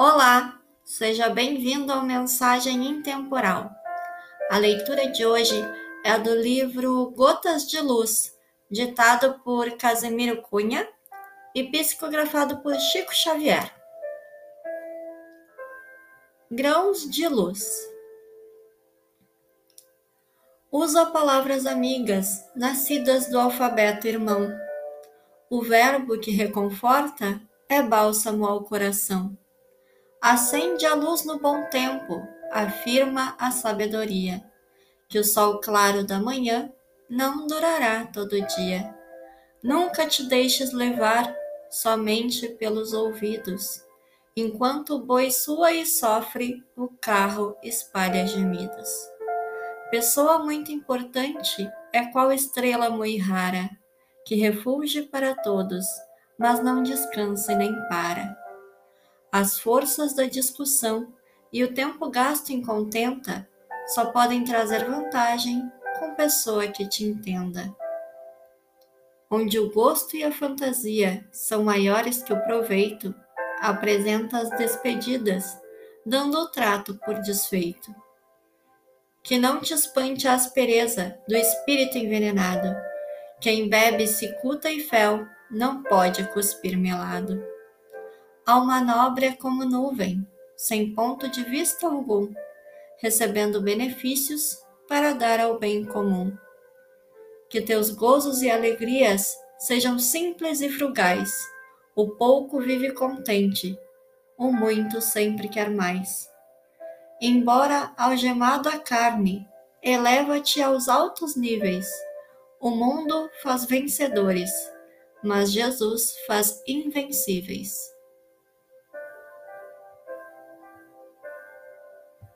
Olá, seja bem-vindo ao Mensagem Intemporal. A leitura de hoje é do livro Gotas de Luz, ditado por Casimiro Cunha e psicografado por Chico Xavier. Grãos de luz. Usa palavras amigas, nascidas do alfabeto irmão. O verbo que reconforta é bálsamo ao coração Acende a luz no bom tempo, afirma a sabedoria, que o sol claro da manhã não durará todo dia. Nunca te deixes levar somente pelos ouvidos. Enquanto o boi sua e sofre, o carro espalha gemidos. Pessoa muito importante é qual estrela muito rara, que refulge para todos, mas não descansa nem para as forças da discussão e o tempo gasto em contenta só podem trazer vantagem com pessoa que te entenda. Onde o gosto e a fantasia são maiores que o proveito, apresenta as despedidas, dando o trato por desfeito. Que não te espante a aspereza do espírito envenenado. Quem bebe cicuta e fel não pode cuspir melado. Alma nobre é como nuvem, sem ponto de vista algum, recebendo benefícios para dar ao bem comum. Que teus gozos e alegrias sejam simples e frugais. O pouco vive contente, o muito sempre quer mais. Embora algemado a carne, eleva-te aos altos níveis. O mundo faz vencedores, mas Jesus faz invencíveis.